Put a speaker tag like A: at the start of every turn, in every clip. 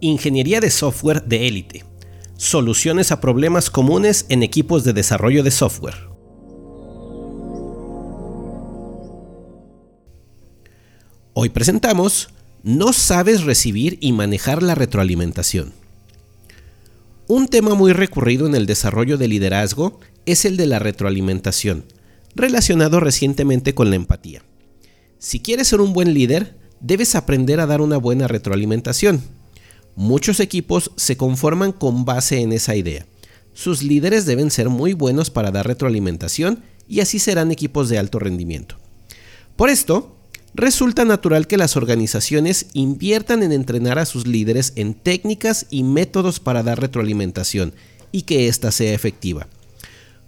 A: Ingeniería de software de élite. Soluciones a problemas comunes en equipos de desarrollo de software. Hoy presentamos No sabes recibir y manejar la retroalimentación. Un tema muy recurrido en el desarrollo de liderazgo es el de la retroalimentación, relacionado recientemente con la empatía. Si quieres ser un buen líder, debes aprender a dar una buena retroalimentación Muchos equipos se conforman con base en esa idea. Sus líderes deben ser muy buenos para dar retroalimentación y así serán equipos de alto rendimiento. Por esto, resulta natural que las organizaciones inviertan en entrenar a sus líderes en técnicas y métodos para dar retroalimentación y que ésta sea efectiva.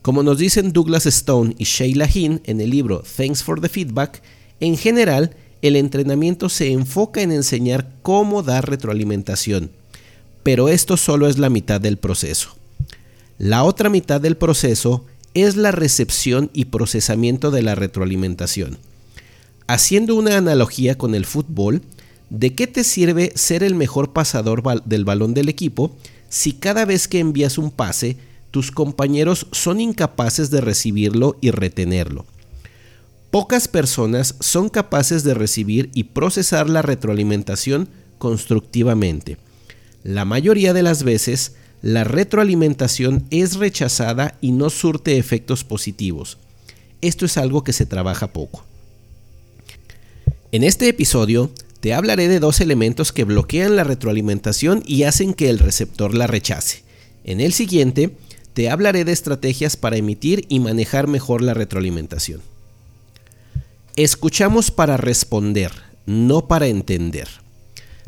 A: Como nos dicen Douglas Stone y Sheila Hinn en el libro Thanks for the Feedback, en general el entrenamiento se enfoca en enseñar cómo dar retroalimentación, pero esto solo es la mitad del proceso. La otra mitad del proceso es la recepción y procesamiento de la retroalimentación. Haciendo una analogía con el fútbol, ¿de qué te sirve ser el mejor pasador del balón del equipo si cada vez que envías un pase, tus compañeros son incapaces de recibirlo y retenerlo? Pocas personas son capaces de recibir y procesar la retroalimentación constructivamente. La mayoría de las veces, la retroalimentación es rechazada y no surte efectos positivos. Esto es algo que se trabaja poco. En este episodio te hablaré de dos elementos que bloquean la retroalimentación y hacen que el receptor la rechace. En el siguiente, te hablaré de estrategias para emitir y manejar mejor la retroalimentación. Escuchamos para responder, no para entender.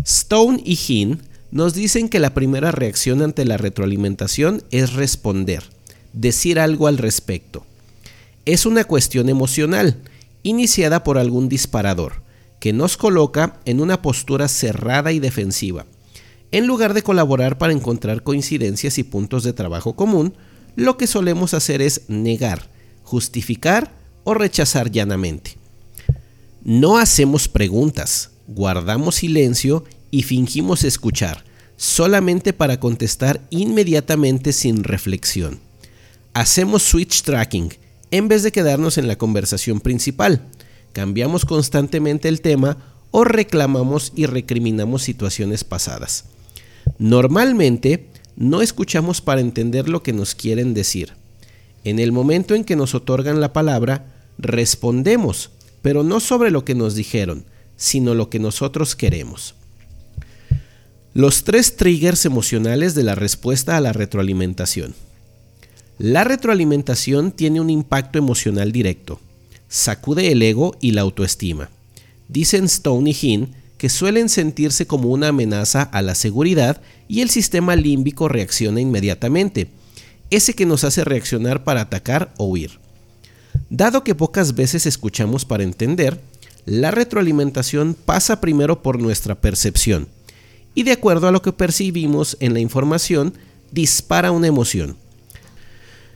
A: Stone y Hinn nos dicen que la primera reacción ante la retroalimentación es responder, decir algo al respecto. Es una cuestión emocional, iniciada por algún disparador, que nos coloca en una postura cerrada y defensiva. En lugar de colaborar para encontrar coincidencias y puntos de trabajo común, lo que solemos hacer es negar, justificar o rechazar llanamente. No hacemos preguntas, guardamos silencio y fingimos escuchar, solamente para contestar inmediatamente sin reflexión. Hacemos switch tracking en vez de quedarnos en la conversación principal. Cambiamos constantemente el tema o reclamamos y recriminamos situaciones pasadas. Normalmente no escuchamos para entender lo que nos quieren decir. En el momento en que nos otorgan la palabra, respondemos pero no sobre lo que nos dijeron, sino lo que nosotros queremos. Los tres triggers emocionales de la respuesta a la retroalimentación. La retroalimentación tiene un impacto emocional directo. Sacude el ego y la autoestima. Dicen Stone y Hinn que suelen sentirse como una amenaza a la seguridad y el sistema límbico reacciona inmediatamente, ese que nos hace reaccionar para atacar o huir. Dado que pocas veces escuchamos para entender, la retroalimentación pasa primero por nuestra percepción y de acuerdo a lo que percibimos en la información, dispara una emoción.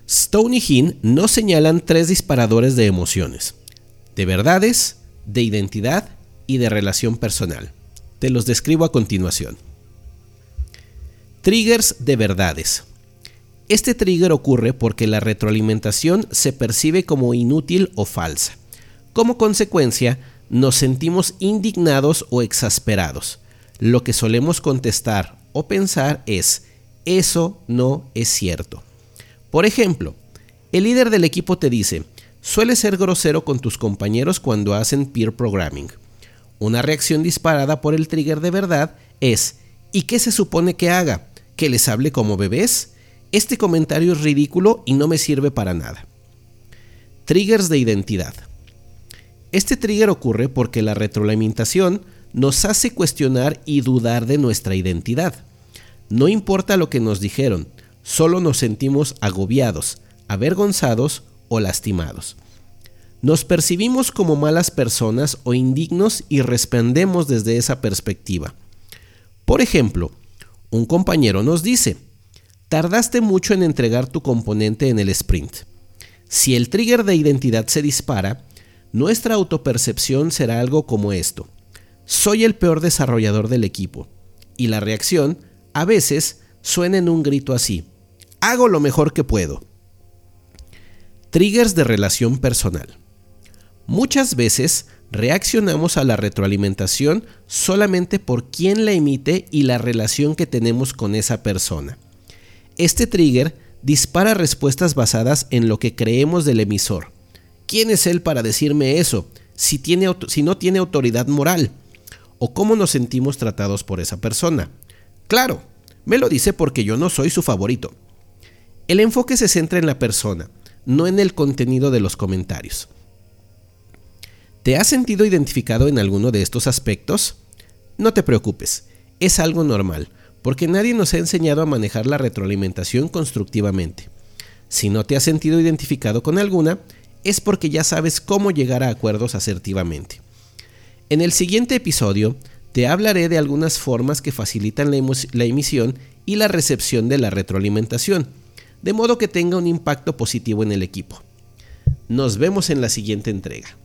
A: Stone y Hinn nos señalan tres disparadores de emociones, de verdades, de identidad y de relación personal. Te los describo a continuación. Triggers de verdades. Este trigger ocurre porque la retroalimentación se percibe como inútil o falsa. Como consecuencia, nos sentimos indignados o exasperados. Lo que solemos contestar o pensar es, eso no es cierto. Por ejemplo, el líder del equipo te dice, suele ser grosero con tus compañeros cuando hacen peer programming. Una reacción disparada por el trigger de verdad es, ¿y qué se supone que haga? ¿Que les hable como bebés? Este comentario es ridículo y no me sirve para nada. Triggers de identidad. Este trigger ocurre porque la retroalimentación nos hace cuestionar y dudar de nuestra identidad. No importa lo que nos dijeron, solo nos sentimos agobiados, avergonzados o lastimados. Nos percibimos como malas personas o indignos y respondemos desde esa perspectiva. Por ejemplo, un compañero nos dice, Tardaste mucho en entregar tu componente en el sprint. Si el trigger de identidad se dispara, nuestra autopercepción será algo como esto. Soy el peor desarrollador del equipo. y la reacción, a veces, suena en un grito así. Hago lo mejor que puedo. Triggers de relación personal. Muchas veces reaccionamos a la retroalimentación solamente por quién la emite y la relación que tenemos con esa persona. Este trigger dispara respuestas basadas en lo que creemos del emisor. ¿Quién es él para decirme eso? Si, si no tiene autoridad moral. ¿O cómo nos sentimos tratados por esa persona? Claro, me lo dice porque yo no soy su favorito. El enfoque se centra en la persona, no en el contenido de los comentarios. ¿Te has sentido identificado en alguno de estos aspectos? No te preocupes, es algo normal, porque nadie nos ha enseñado a manejar la retroalimentación constructivamente. Si no te has sentido identificado con alguna, es porque ya sabes cómo llegar a acuerdos asertivamente. En el siguiente episodio, te hablaré de algunas formas que facilitan la, la, emisión y la recepción de la retroalimentación, de modo que tenga un impacto positivo en el equipo. Nos vemos en la siguiente entrega.